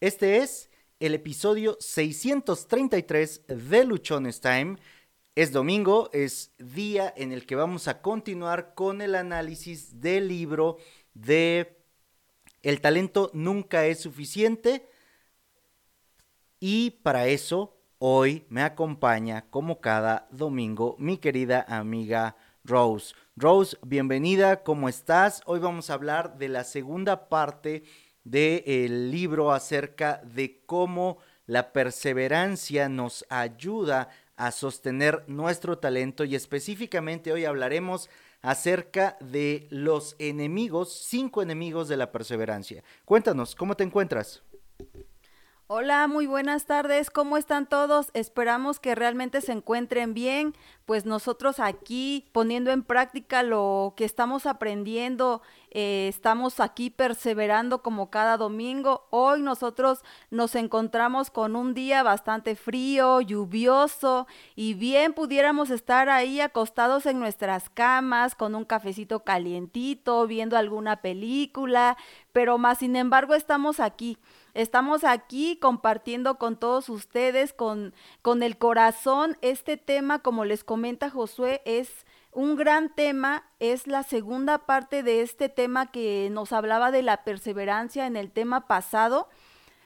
Este es el episodio 633 de Luchones Time. Es domingo, es día en el que vamos a continuar con el análisis del libro de El talento nunca es suficiente. Y para eso, hoy me acompaña, como cada domingo, mi querida amiga Rose. Rose, bienvenida, ¿cómo estás? Hoy vamos a hablar de la segunda parte del libro acerca de cómo la perseverancia nos ayuda a sostener nuestro talento y específicamente hoy hablaremos acerca de los enemigos, cinco enemigos de la perseverancia. Cuéntanos, ¿cómo te encuentras? Hola, muy buenas tardes. ¿Cómo están todos? Esperamos que realmente se encuentren bien, pues nosotros aquí poniendo en práctica lo que estamos aprendiendo, eh, estamos aquí perseverando como cada domingo. Hoy nosotros nos encontramos con un día bastante frío, lluvioso y bien pudiéramos estar ahí acostados en nuestras camas con un cafecito calientito, viendo alguna película, pero más sin embargo estamos aquí Estamos aquí compartiendo con todos ustedes, con, con el corazón. Este tema, como les comenta Josué, es un gran tema, es la segunda parte de este tema que nos hablaba de la perseverancia en el tema pasado.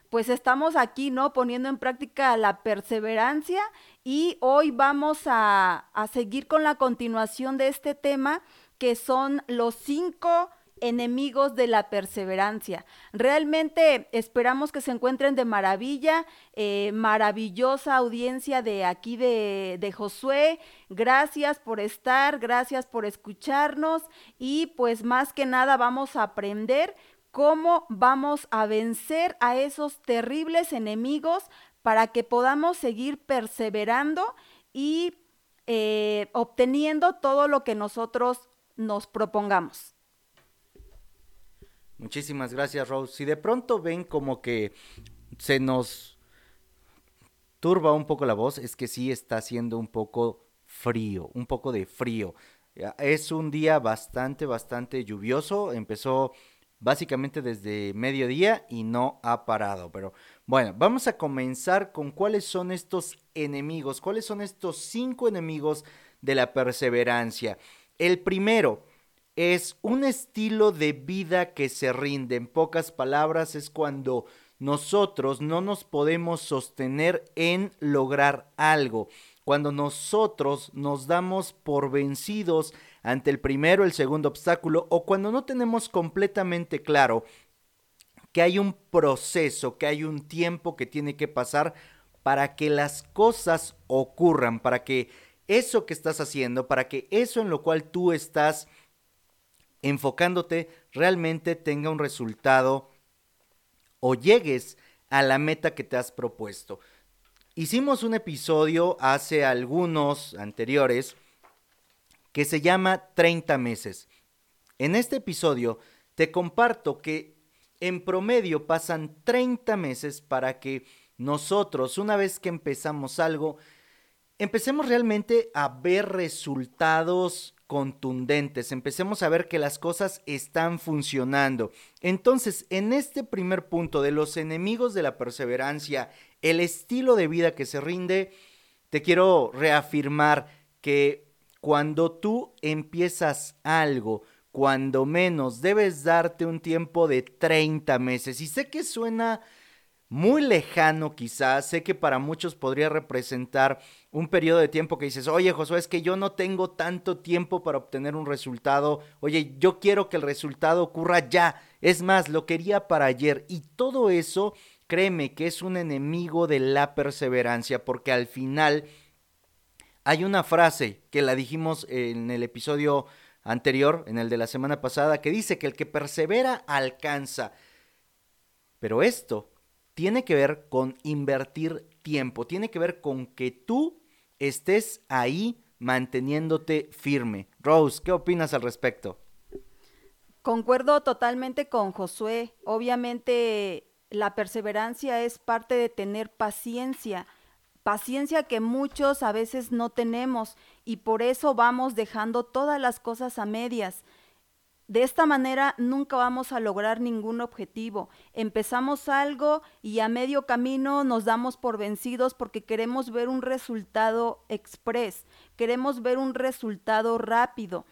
Pues estamos aquí, ¿no? Poniendo en práctica la perseverancia y hoy vamos a, a seguir con la continuación de este tema que son los cinco enemigos de la perseverancia. Realmente esperamos que se encuentren de maravilla, eh, maravillosa audiencia de aquí de, de Josué. Gracias por estar, gracias por escucharnos y pues más que nada vamos a aprender cómo vamos a vencer a esos terribles enemigos para que podamos seguir perseverando y eh, obteniendo todo lo que nosotros nos propongamos. Muchísimas gracias, Rose. Si de pronto ven como que se nos turba un poco la voz, es que sí está haciendo un poco frío, un poco de frío. Es un día bastante, bastante lluvioso. Empezó básicamente desde mediodía y no ha parado. Pero bueno, vamos a comenzar con cuáles son estos enemigos, cuáles son estos cinco enemigos de la perseverancia. El primero, es un estilo de vida que se rinde. En pocas palabras, es cuando nosotros no nos podemos sostener en lograr algo. Cuando nosotros nos damos por vencidos ante el primero, el segundo obstáculo, o cuando no tenemos completamente claro que hay un proceso, que hay un tiempo que tiene que pasar para que las cosas ocurran, para que eso que estás haciendo, para que eso en lo cual tú estás enfocándote realmente tenga un resultado o llegues a la meta que te has propuesto. Hicimos un episodio hace algunos anteriores que se llama 30 meses. En este episodio te comparto que en promedio pasan 30 meses para que nosotros, una vez que empezamos algo, empecemos realmente a ver resultados contundentes, empecemos a ver que las cosas están funcionando. Entonces, en este primer punto de los enemigos de la perseverancia, el estilo de vida que se rinde, te quiero reafirmar que cuando tú empiezas algo, cuando menos, debes darte un tiempo de 30 meses. Y sé que suena muy lejano quizás, sé que para muchos podría representar un periodo de tiempo que dices, oye Josué, es que yo no tengo tanto tiempo para obtener un resultado, oye, yo quiero que el resultado ocurra ya, es más, lo quería para ayer. Y todo eso, créeme que es un enemigo de la perseverancia, porque al final hay una frase que la dijimos en el episodio anterior, en el de la semana pasada, que dice que el que persevera alcanza. Pero esto tiene que ver con invertir tiempo, tiene que ver con que tú estés ahí manteniéndote firme. Rose, ¿qué opinas al respecto? Concuerdo totalmente con Josué. Obviamente la perseverancia es parte de tener paciencia, paciencia que muchos a veces no tenemos y por eso vamos dejando todas las cosas a medias. De esta manera nunca vamos a lograr ningún objetivo. Empezamos algo y a medio camino nos damos por vencidos porque queremos ver un resultado express, queremos ver un resultado rápido.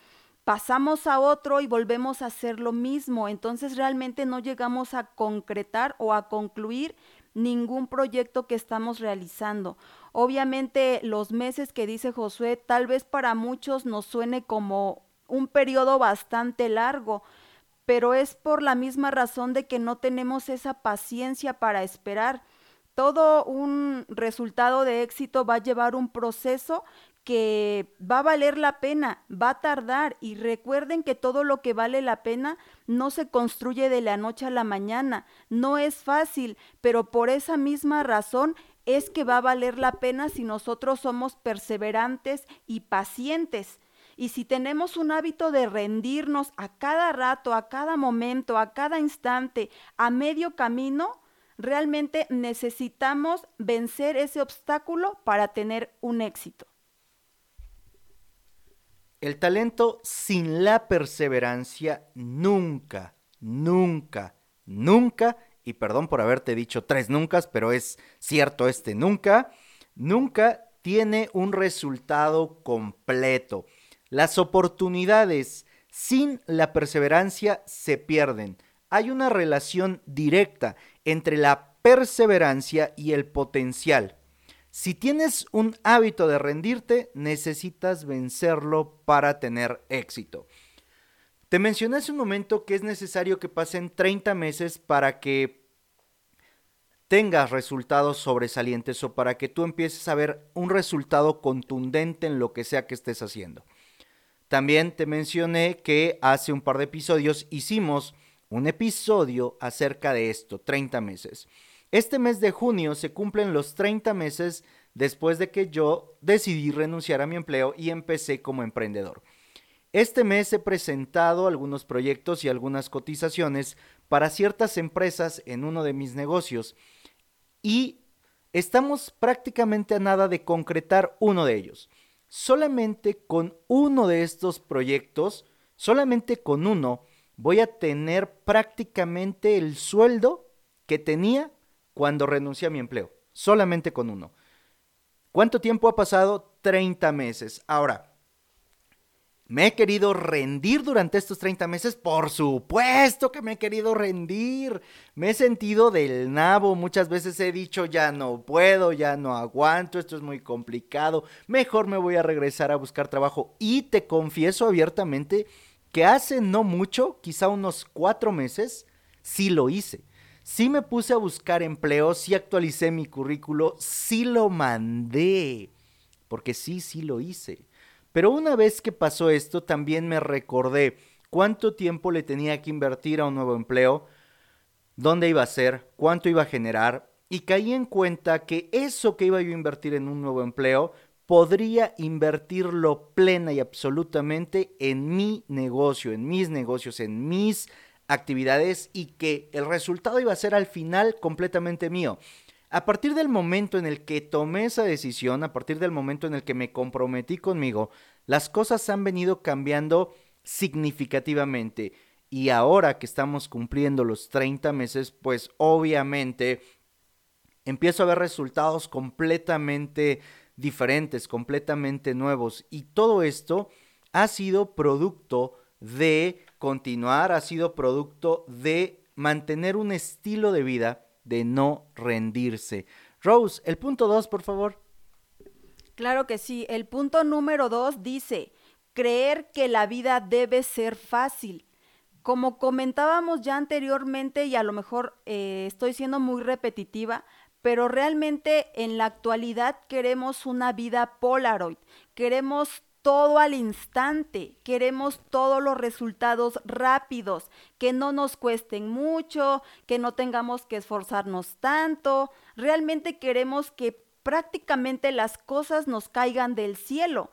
Pasamos a otro y volvemos a hacer lo mismo. Entonces realmente no llegamos a concretar o a concluir ningún proyecto que estamos realizando. Obviamente los meses que dice Josué tal vez para muchos nos suene como un periodo bastante largo, pero es por la misma razón de que no tenemos esa paciencia para esperar. Todo un resultado de éxito va a llevar un proceso que va a valer la pena, va a tardar y recuerden que todo lo que vale la pena no se construye de la noche a la mañana, no es fácil, pero por esa misma razón es que va a valer la pena si nosotros somos perseverantes y pacientes. Y si tenemos un hábito de rendirnos a cada rato, a cada momento, a cada instante, a medio camino, realmente necesitamos vencer ese obstáculo para tener un éxito. El talento sin la perseverancia nunca, nunca, nunca, y perdón por haberte dicho tres nunca, pero es cierto este nunca, nunca tiene un resultado completo. Las oportunidades sin la perseverancia se pierden. Hay una relación directa entre la perseverancia y el potencial. Si tienes un hábito de rendirte, necesitas vencerlo para tener éxito. Te mencioné hace un momento que es necesario que pasen 30 meses para que tengas resultados sobresalientes o para que tú empieces a ver un resultado contundente en lo que sea que estés haciendo. También te mencioné que hace un par de episodios hicimos un episodio acerca de esto, 30 meses. Este mes de junio se cumplen los 30 meses después de que yo decidí renunciar a mi empleo y empecé como emprendedor. Este mes he presentado algunos proyectos y algunas cotizaciones para ciertas empresas en uno de mis negocios y estamos prácticamente a nada de concretar uno de ellos solamente con uno de estos proyectos, solamente con uno, voy a tener prácticamente el sueldo que tenía cuando renuncié a mi empleo. Solamente con uno. ¿Cuánto tiempo ha pasado? 30 meses. Ahora, ¿Me he querido rendir durante estos 30 meses? Por supuesto que me he querido rendir. Me he sentido del nabo. Muchas veces he dicho, ya no puedo, ya no aguanto, esto es muy complicado. Mejor me voy a regresar a buscar trabajo. Y te confieso abiertamente que hace no mucho, quizá unos cuatro meses, sí lo hice. Sí me puse a buscar empleo, sí actualicé mi currículo, sí lo mandé. Porque sí, sí lo hice. Pero una vez que pasó esto, también me recordé cuánto tiempo le tenía que invertir a un nuevo empleo, dónde iba a ser, cuánto iba a generar, y caí en cuenta que eso que iba yo a invertir en un nuevo empleo, podría invertirlo plena y absolutamente en mi negocio, en mis negocios, en mis actividades y que el resultado iba a ser al final completamente mío. A partir del momento en el que tomé esa decisión, a partir del momento en el que me comprometí conmigo, las cosas han venido cambiando significativamente. Y ahora que estamos cumpliendo los 30 meses, pues obviamente empiezo a ver resultados completamente diferentes, completamente nuevos. Y todo esto ha sido producto de continuar, ha sido producto de mantener un estilo de vida de no rendirse. Rose, el punto dos, por favor. Claro que sí. El punto número dos dice, creer que la vida debe ser fácil. Como comentábamos ya anteriormente, y a lo mejor eh, estoy siendo muy repetitiva, pero realmente en la actualidad queremos una vida Polaroid, queremos todo al instante, queremos todos los resultados rápidos, que no nos cuesten mucho, que no tengamos que esforzarnos tanto, realmente queremos que prácticamente las cosas nos caigan del cielo,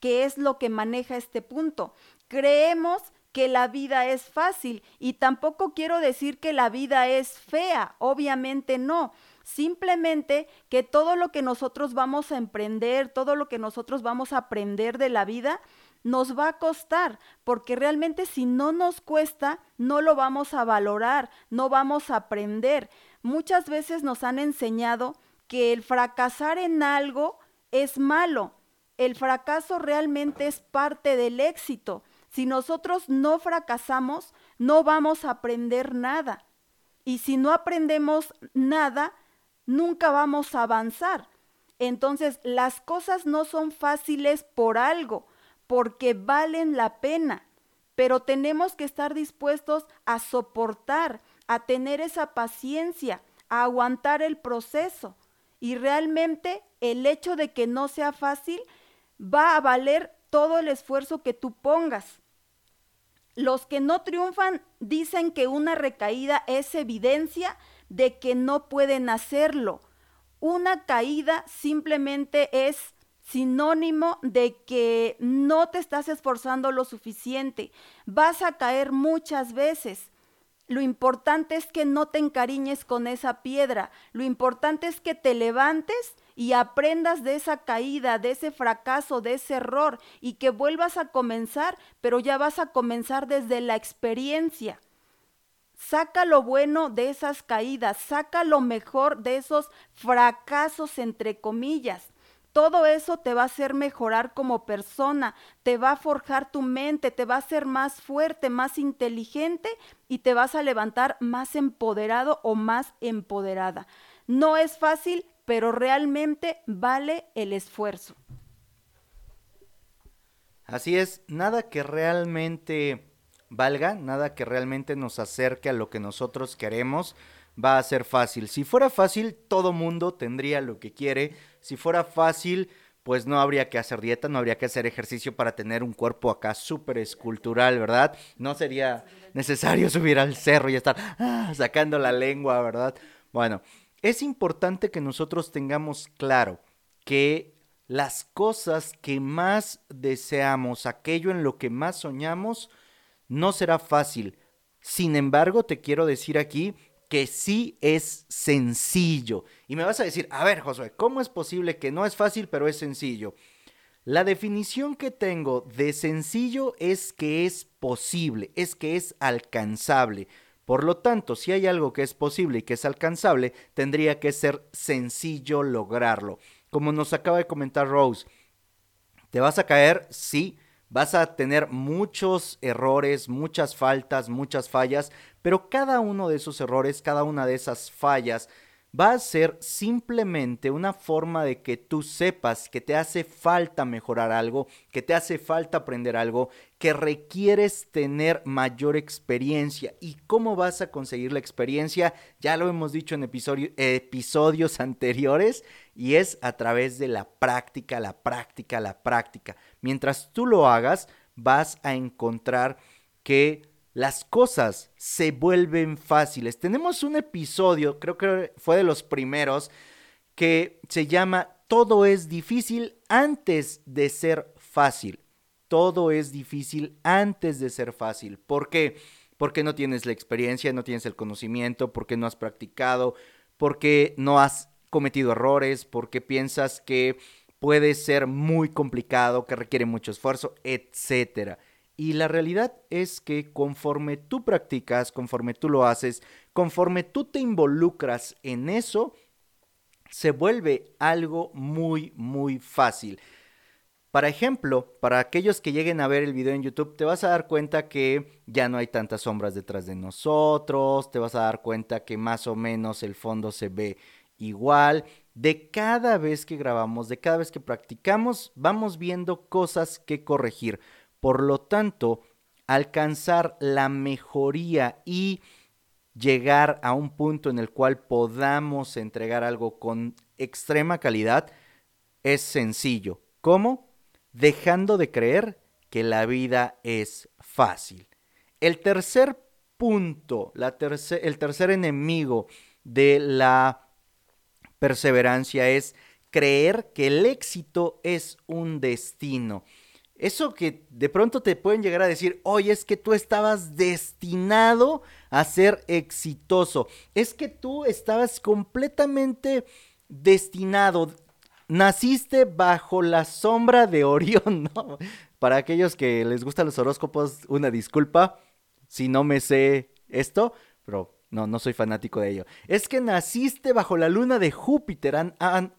que es lo que maneja este punto. Creemos que la vida es fácil y tampoco quiero decir que la vida es fea, obviamente no. Simplemente que todo lo que nosotros vamos a emprender, todo lo que nosotros vamos a aprender de la vida, nos va a costar, porque realmente si no nos cuesta, no lo vamos a valorar, no vamos a aprender. Muchas veces nos han enseñado que el fracasar en algo es malo. El fracaso realmente es parte del éxito. Si nosotros no fracasamos, no vamos a aprender nada. Y si no aprendemos nada, nunca vamos a avanzar. Entonces, las cosas no son fáciles por algo porque valen la pena, pero tenemos que estar dispuestos a soportar, a tener esa paciencia, a aguantar el proceso. Y realmente el hecho de que no sea fácil va a valer todo el esfuerzo que tú pongas. Los que no triunfan dicen que una recaída es evidencia de que no pueden hacerlo. Una caída simplemente es sinónimo de que no te estás esforzando lo suficiente. Vas a caer muchas veces. Lo importante es que no te encariñes con esa piedra. Lo importante es que te levantes y aprendas de esa caída, de ese fracaso, de ese error y que vuelvas a comenzar, pero ya vas a comenzar desde la experiencia. Saca lo bueno de esas caídas, saca lo mejor de esos fracasos entre comillas. Todo eso te va a hacer mejorar como persona, te va a forjar tu mente, te va a hacer más fuerte, más inteligente y te vas a levantar más empoderado o más empoderada. No es fácil, pero realmente vale el esfuerzo. Así es, nada que realmente valga, nada que realmente nos acerque a lo que nosotros queremos, va a ser fácil. Si fuera fácil, todo mundo tendría lo que quiere. Si fuera fácil, pues no habría que hacer dieta, no habría que hacer ejercicio para tener un cuerpo acá súper escultural, ¿verdad? No sería necesario subir al cerro y estar ah, sacando la lengua, ¿verdad? Bueno, es importante que nosotros tengamos claro que las cosas que más deseamos, aquello en lo que más soñamos, no será fácil. Sin embargo, te quiero decir aquí que sí es sencillo. Y me vas a decir, a ver, Josué, ¿cómo es posible que no es fácil, pero es sencillo? La definición que tengo de sencillo es que es posible, es que es alcanzable. Por lo tanto, si hay algo que es posible y que es alcanzable, tendría que ser sencillo lograrlo. Como nos acaba de comentar Rose, ¿te vas a caer? Sí. Vas a tener muchos errores, muchas faltas, muchas fallas, pero cada uno de esos errores, cada una de esas fallas, va a ser simplemente una forma de que tú sepas que te hace falta mejorar algo, que te hace falta aprender algo, que requieres tener mayor experiencia. ¿Y cómo vas a conseguir la experiencia? Ya lo hemos dicho en episodios anteriores y es a través de la práctica, la práctica, la práctica. Mientras tú lo hagas, vas a encontrar que las cosas se vuelven fáciles. Tenemos un episodio, creo que fue de los primeros, que se llama Todo es difícil antes de ser fácil. Todo es difícil antes de ser fácil. ¿Por qué? Porque no tienes la experiencia, no tienes el conocimiento, porque no has practicado, porque no has cometido errores, porque piensas que puede ser muy complicado, que requiere mucho esfuerzo, etcétera. Y la realidad es que conforme tú practicas, conforme tú lo haces, conforme tú te involucras en eso, se vuelve algo muy, muy fácil. Para ejemplo, para aquellos que lleguen a ver el video en YouTube, te vas a dar cuenta que ya no hay tantas sombras detrás de nosotros, te vas a dar cuenta que más o menos el fondo se ve igual. De cada vez que grabamos, de cada vez que practicamos, vamos viendo cosas que corregir. Por lo tanto, alcanzar la mejoría y llegar a un punto en el cual podamos entregar algo con extrema calidad es sencillo. ¿Cómo? Dejando de creer que la vida es fácil. El tercer punto, la el tercer enemigo de la perseverancia es creer que el éxito es un destino. Eso que de pronto te pueden llegar a decir, oye, es que tú estabas destinado a ser exitoso. Es que tú estabas completamente destinado. Naciste bajo la sombra de Orión, ¿no? para aquellos que les gustan los horóscopos, una disculpa si no me sé esto, pero no, no soy fanático de ello. Es que naciste bajo la luna de Júpiter.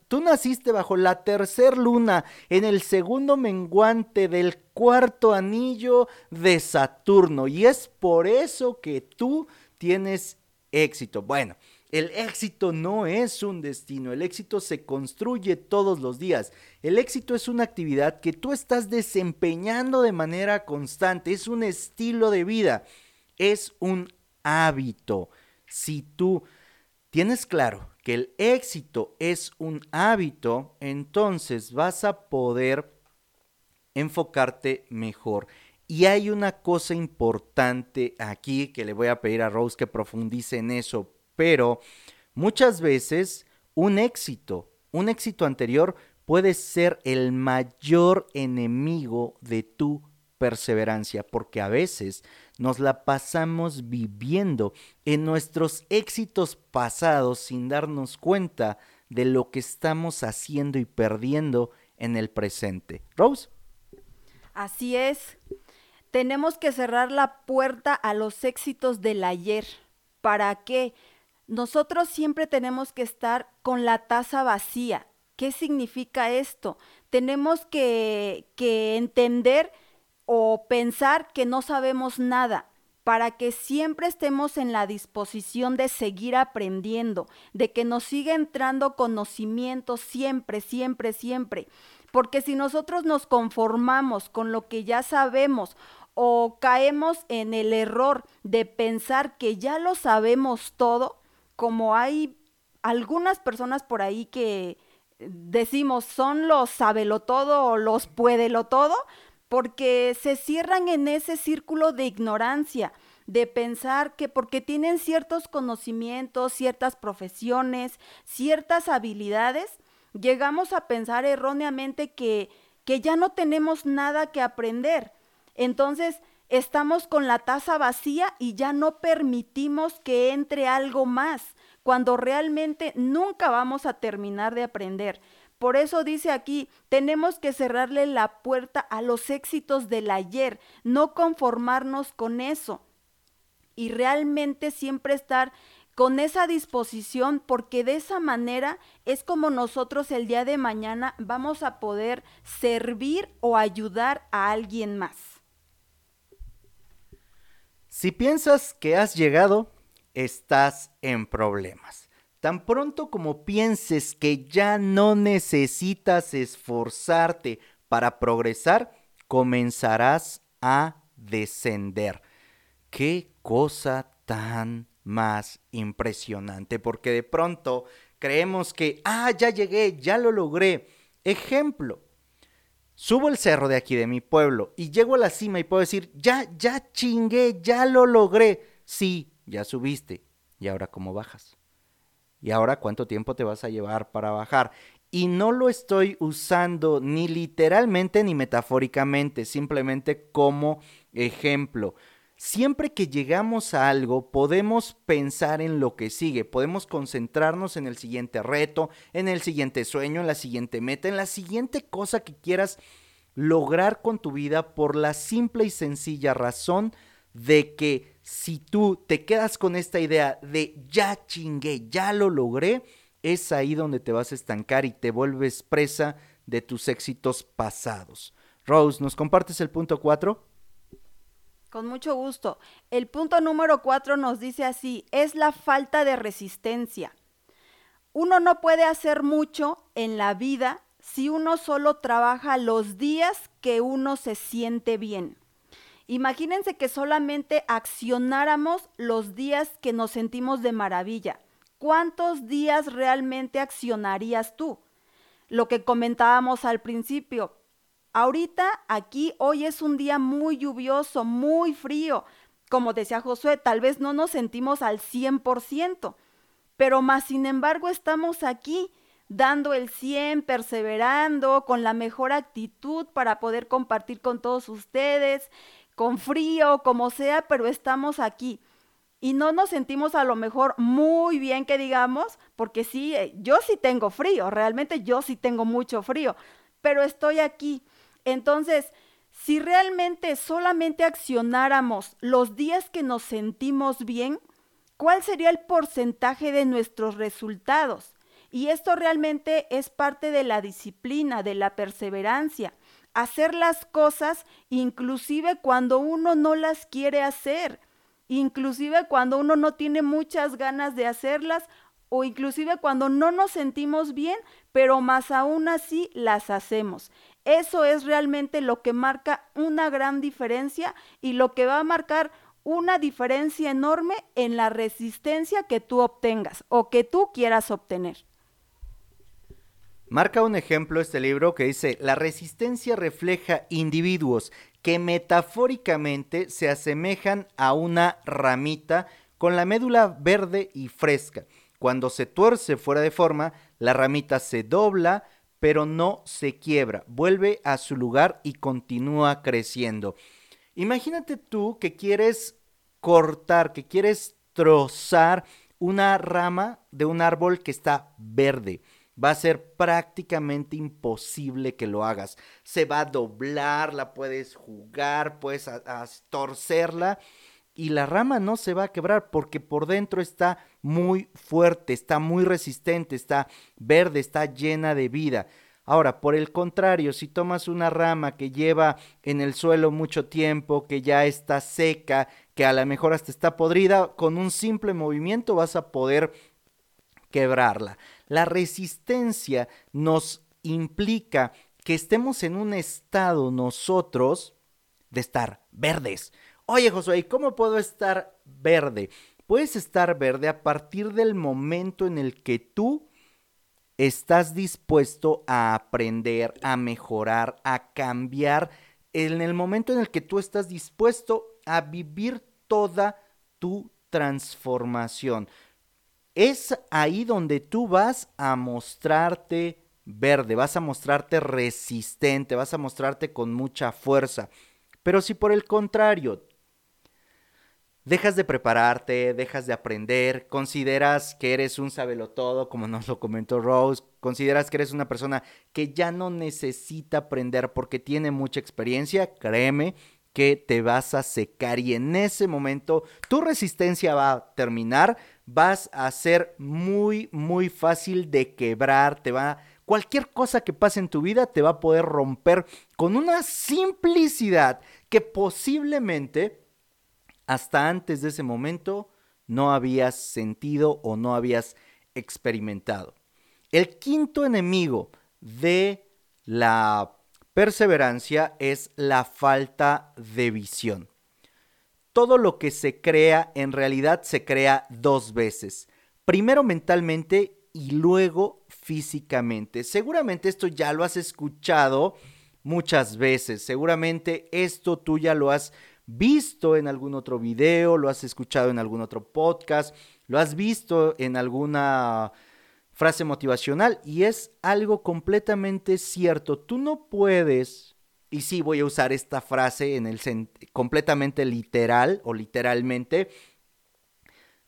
tú naciste bajo la tercer luna, en el segundo menguante del cuarto anillo de Saturno. Y es por eso que tú tienes éxito. Bueno, el éxito no es un destino, el éxito se construye todos los días. El éxito es una actividad que tú estás desempeñando de manera constante, es un estilo de vida, es un hábito. Si tú tienes claro que el éxito es un hábito, entonces vas a poder enfocarte mejor. Y hay una cosa importante aquí que le voy a pedir a Rose que profundice en eso, pero muchas veces un éxito, un éxito anterior puede ser el mayor enemigo de tu perseverancia, porque a veces nos la pasamos viviendo en nuestros éxitos pasados sin darnos cuenta de lo que estamos haciendo y perdiendo en el presente. Rose. Así es. Tenemos que cerrar la puerta a los éxitos del ayer. ¿Para qué? Nosotros siempre tenemos que estar con la taza vacía. ¿Qué significa esto? Tenemos que, que entender o pensar que no sabemos nada, para que siempre estemos en la disposición de seguir aprendiendo, de que nos siga entrando conocimiento siempre, siempre, siempre. Porque si nosotros nos conformamos con lo que ya sabemos o caemos en el error de pensar que ya lo sabemos todo, como hay algunas personas por ahí que decimos son los sabelo todo o los puédelo todo, porque se cierran en ese círculo de ignorancia, de pensar que porque tienen ciertos conocimientos, ciertas profesiones, ciertas habilidades, llegamos a pensar erróneamente que, que ya no tenemos nada que aprender. Entonces, estamos con la taza vacía y ya no permitimos que entre algo más, cuando realmente nunca vamos a terminar de aprender. Por eso dice aquí, tenemos que cerrarle la puerta a los éxitos del ayer, no conformarnos con eso y realmente siempre estar con esa disposición porque de esa manera es como nosotros el día de mañana vamos a poder servir o ayudar a alguien más. Si piensas que has llegado, estás en problemas. Tan pronto como pienses que ya no necesitas esforzarte para progresar, comenzarás a descender. Qué cosa tan más impresionante, porque de pronto creemos que, ah, ya llegué, ya lo logré. Ejemplo, subo el cerro de aquí de mi pueblo y llego a la cima y puedo decir, ya, ya chingué, ya lo logré. Sí, ya subiste. ¿Y ahora cómo bajas? ¿Y ahora cuánto tiempo te vas a llevar para bajar? Y no lo estoy usando ni literalmente ni metafóricamente, simplemente como ejemplo. Siempre que llegamos a algo, podemos pensar en lo que sigue, podemos concentrarnos en el siguiente reto, en el siguiente sueño, en la siguiente meta, en la siguiente cosa que quieras lograr con tu vida por la simple y sencilla razón de que si tú te quedas con esta idea de ya chingué, ya lo logré, es ahí donde te vas a estancar y te vuelves presa de tus éxitos pasados. Rose, ¿nos compartes el punto 4? Con mucho gusto. El punto número 4 nos dice así, es la falta de resistencia. Uno no puede hacer mucho en la vida si uno solo trabaja los días que uno se siente bien. Imagínense que solamente accionáramos los días que nos sentimos de maravilla. ¿Cuántos días realmente accionarías tú? Lo que comentábamos al principio. Ahorita, aquí, hoy es un día muy lluvioso, muy frío. Como decía Josué, tal vez no nos sentimos al 100%, pero más sin embargo estamos aquí dando el 100, perseverando, con la mejor actitud para poder compartir con todos ustedes, con frío, como sea, pero estamos aquí. Y no nos sentimos a lo mejor muy bien que digamos, porque sí, eh, yo sí tengo frío, realmente yo sí tengo mucho frío, pero estoy aquí. Entonces, Si realmente solamente accionáramos los días que nos sentimos bien, ¿cuál sería el porcentaje de nuestros resultados? Y esto realmente es parte de la disciplina, de la perseverancia. Hacer las cosas inclusive cuando uno no las quiere hacer, inclusive cuando uno no tiene muchas ganas de hacerlas o inclusive cuando no nos sentimos bien, pero más aún así las hacemos. Eso es realmente lo que marca una gran diferencia y lo que va a marcar una diferencia enorme en la resistencia que tú obtengas o que tú quieras obtener. Marca un ejemplo este libro que dice, la resistencia refleja individuos que metafóricamente se asemejan a una ramita con la médula verde y fresca. Cuando se tuerce fuera de forma, la ramita se dobla, pero no se quiebra, vuelve a su lugar y continúa creciendo. Imagínate tú que quieres cortar, que quieres trozar una rama de un árbol que está verde va a ser prácticamente imposible que lo hagas. Se va a doblar, la puedes jugar, puedes torcerla y la rama no se va a quebrar porque por dentro está muy fuerte, está muy resistente, está verde, está llena de vida. Ahora, por el contrario, si tomas una rama que lleva en el suelo mucho tiempo, que ya está seca, que a lo mejor hasta está podrida, con un simple movimiento vas a poder quebrarla. La resistencia nos implica que estemos en un estado nosotros de estar verdes. Oye, Josué, ¿cómo puedo estar verde? Puedes estar verde a partir del momento en el que tú estás dispuesto a aprender, a mejorar, a cambiar, en el momento en el que tú estás dispuesto a vivir toda tu transformación es ahí donde tú vas a mostrarte verde, vas a mostrarte resistente, vas a mostrarte con mucha fuerza. Pero si por el contrario dejas de prepararte, dejas de aprender, consideras que eres un sabelotodo, como nos lo comentó Rose, consideras que eres una persona que ya no necesita aprender porque tiene mucha experiencia, créeme que te vas a secar y en ese momento tu resistencia va a terminar, vas a ser muy, muy fácil de quebrar, te va, cualquier cosa que pase en tu vida te va a poder romper con una simplicidad que posiblemente hasta antes de ese momento no habías sentido o no habías experimentado. El quinto enemigo de la perseverancia es la falta de visión todo lo que se crea en realidad se crea dos veces. Primero mentalmente y luego físicamente. Seguramente esto ya lo has escuchado muchas veces. Seguramente esto tú ya lo has visto en algún otro video, lo has escuchado en algún otro podcast, lo has visto en alguna frase motivacional y es algo completamente cierto. Tú no puedes y sí voy a usar esta frase en el completamente literal o literalmente,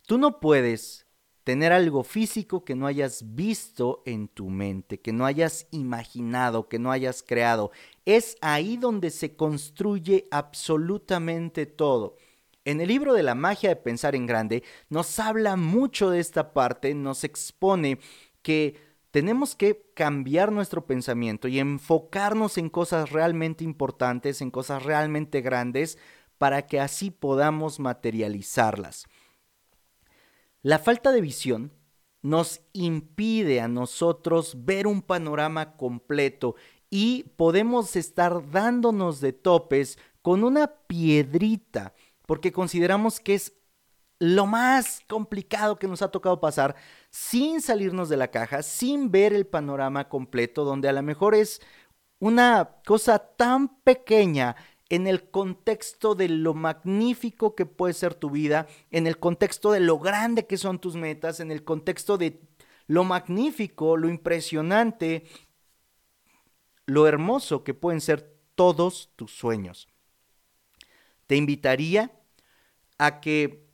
tú no puedes tener algo físico que no hayas visto en tu mente, que no hayas imaginado, que no hayas creado. Es ahí donde se construye absolutamente todo. En el libro de la magia de pensar en grande nos habla mucho de esta parte, nos expone que tenemos que cambiar nuestro pensamiento y enfocarnos en cosas realmente importantes, en cosas realmente grandes, para que así podamos materializarlas. La falta de visión nos impide a nosotros ver un panorama completo y podemos estar dándonos de topes con una piedrita porque consideramos que es lo más complicado que nos ha tocado pasar sin salirnos de la caja, sin ver el panorama completo, donde a lo mejor es una cosa tan pequeña en el contexto de lo magnífico que puede ser tu vida, en el contexto de lo grande que son tus metas, en el contexto de lo magnífico, lo impresionante, lo hermoso que pueden ser todos tus sueños. Te invitaría a que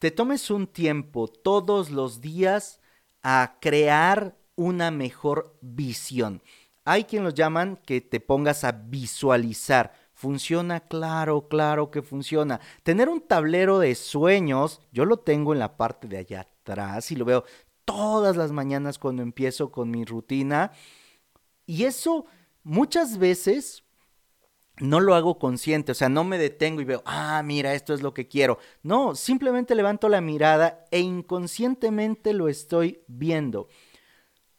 te tomes un tiempo todos los días a crear una mejor visión, Hay quien los llaman que te pongas a visualizar. Funciona, claro, claro que funciona. Tener un tablero de sueños, yo lo tengo en la parte de allá atrás y lo veo todas las mañanas cuando empiezo con mi rutina. Y eso muchas veces no lo hago consciente, o sea, no me detengo y veo, ah, mira, esto es lo que quiero. No, simplemente levanto la mirada e inconscientemente lo estoy viendo.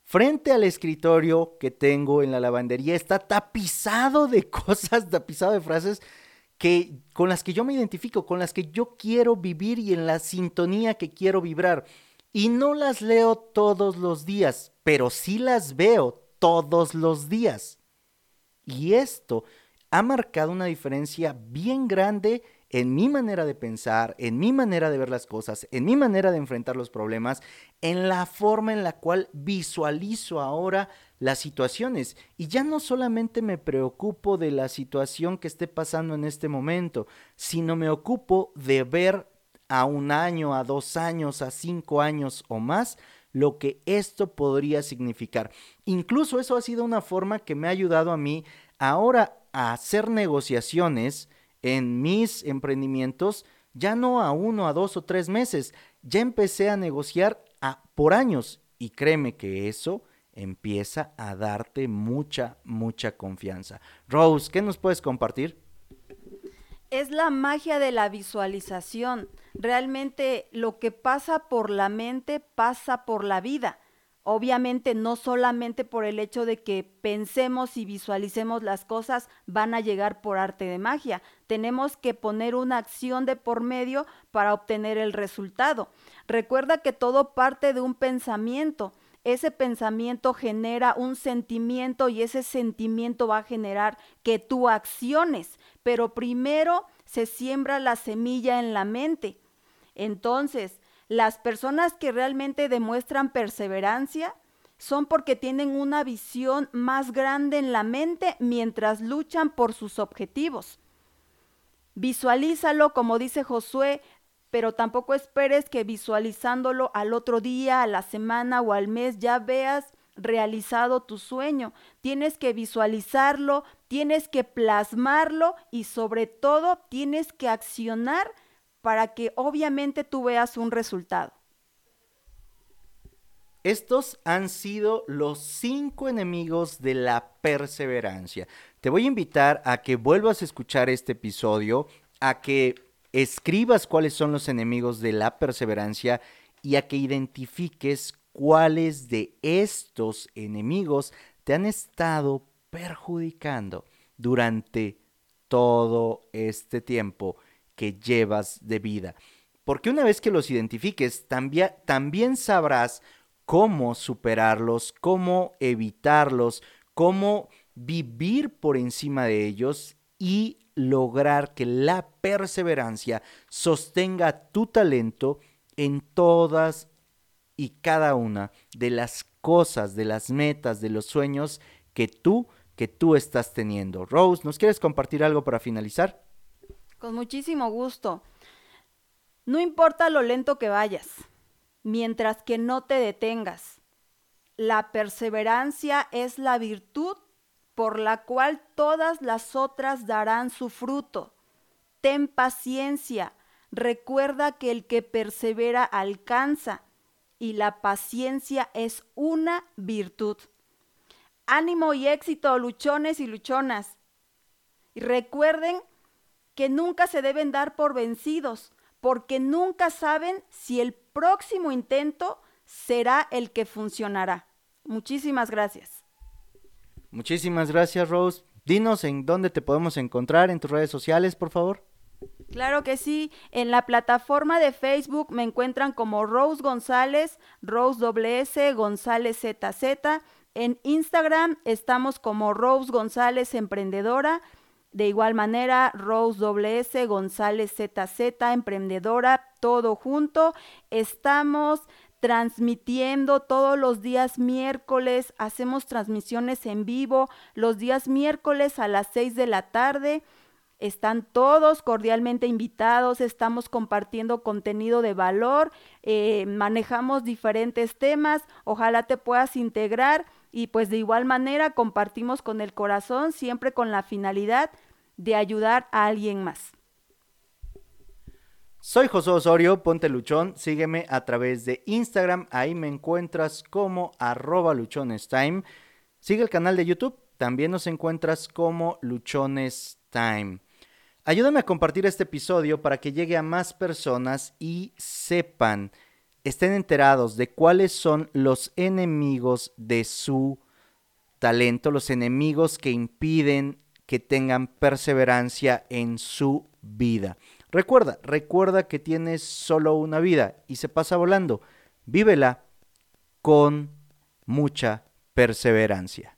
Frente al escritorio que tengo en la lavandería está tapizado de cosas, tapizado de frases que con las que yo me identifico, con las que yo quiero vivir y en la sintonía que quiero vibrar. Y no las leo todos los días, pero sí las veo todos los días. Y esto ha marcado una diferencia bien grande en mi manera de pensar, en mi manera de ver las cosas, en mi manera de enfrentar los problemas, en la forma en la cual visualizo ahora las situaciones. Y ya no solamente me preocupo de la situación que esté pasando en este momento, sino me ocupo de ver a un año, a dos años, a cinco años o más lo que esto podría significar. Incluso eso ha sido una forma que me ha ayudado a mí ahora a hacer negociaciones en mis emprendimientos, ya no a uno, a dos o tres meses, ya empecé a negociar a, por años y créeme que eso empieza a darte mucha, mucha confianza. Rose, ¿qué nos puedes compartir? Es la magia de la visualización. Realmente lo que pasa por la mente pasa por la vida. Obviamente no solamente por el hecho de que pensemos y visualicemos las cosas van a llegar por arte de magia. Tenemos que poner una acción de por medio para obtener el resultado. Recuerda que todo parte de un pensamiento. Ese pensamiento genera un sentimiento y ese sentimiento va a generar que tú acciones. Pero primero se siembra la semilla en la mente. Entonces, las personas que realmente demuestran perseverancia son porque tienen una visión más grande en la mente mientras luchan por sus objetivos. Visualízalo, como dice Josué, pero tampoco esperes que visualizándolo al otro día, a la semana o al mes ya veas realizado tu sueño. Tienes que visualizarlo, tienes que plasmarlo y sobre todo tienes que accionar para que obviamente tú veas un resultado. Estos han sido los cinco enemigos de la perseverancia. Te voy a invitar a que vuelvas a escuchar este episodio, a que escribas cuáles son los enemigos de la perseverancia y a que identifiques cuáles de estos enemigos te han estado perjudicando durante todo este tiempo que llevas de vida. Porque una vez que los identifiques, también, también sabrás cómo superarlos, cómo evitarlos, cómo vivir por encima de ellos y lograr que la perseverancia sostenga tu talento en todas y cada una de las cosas, de las metas, de los sueños que tú que tú estás teniendo. Rose, ¿nos quieres compartir algo para finalizar? Con muchísimo gusto. No importa lo lento que vayas, mientras que no te detengas. La perseverancia es la virtud por la cual todas las otras darán su fruto. Ten paciencia. Recuerda que el que persevera alcanza y la paciencia es una virtud. Ánimo y éxito, luchones y luchonas. Y recuerden que nunca se deben dar por vencidos, porque nunca saben si el próximo intento será el que funcionará. Muchísimas gracias. Muchísimas gracias, Rose. Dinos en dónde te podemos encontrar en tus redes sociales, por favor. Claro que sí, en la plataforma de Facebook me encuentran como Rose González, Rose WS, González ZZ. En Instagram estamos como Rose González Emprendedora de igual manera, Rose WS, González ZZ, emprendedora, todo junto. Estamos transmitiendo todos los días miércoles, hacemos transmisiones en vivo los días miércoles a las 6 de la tarde. Están todos cordialmente invitados, estamos compartiendo contenido de valor, eh, manejamos diferentes temas, ojalá te puedas integrar y pues de igual manera compartimos con el corazón siempre con la finalidad de ayudar a alguien más. Soy José Osorio, ponte luchón, sígueme a través de Instagram, ahí me encuentras como luchonestime. Sigue el canal de YouTube, también nos encuentras como Luchones Time. Ayúdame a compartir este episodio para que llegue a más personas y sepan, estén enterados de cuáles son los enemigos de su talento, los enemigos que impiden que tengan perseverancia en su vida. Recuerda, recuerda que tienes solo una vida y se pasa volando. Vívela con mucha perseverancia.